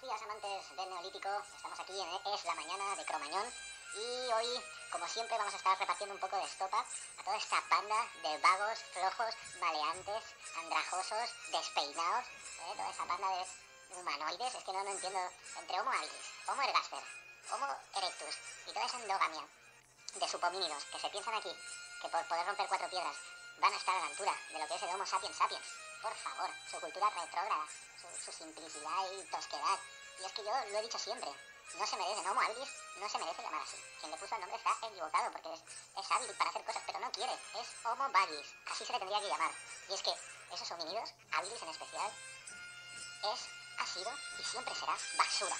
Buenos días, amantes del Neolítico. Estamos aquí en Es la Mañana de Cromañón. Y hoy, como siempre, vamos a estar repartiendo un poco de estopa a toda esta banda de vagos, flojos, maleantes, andrajosos, despeinados. ¿eh? Toda esa banda de humanoides. Es que no, no entiendo. Entre Homo habilis, Homo ergaster, Homo erectus y toda esa endogamia de supomínidos que se piensan aquí que por poder romper cuatro piedras van a estar a la altura de lo que es el Homo sapiens sapiens. Por favor, su cultura retrógrada, su, simplicidad y tosquedad. Y es que yo lo he dicho siempre, no se merece, Homo habilis no se merece llamar así. Quien le puso el nombre está equivocado porque es, es hábil para hacer cosas, pero no quiere. Es Homo vagis, así se le tendría que llamar. Y es que esos hominidos, habilis en especial, es, ha sido y siempre será basura.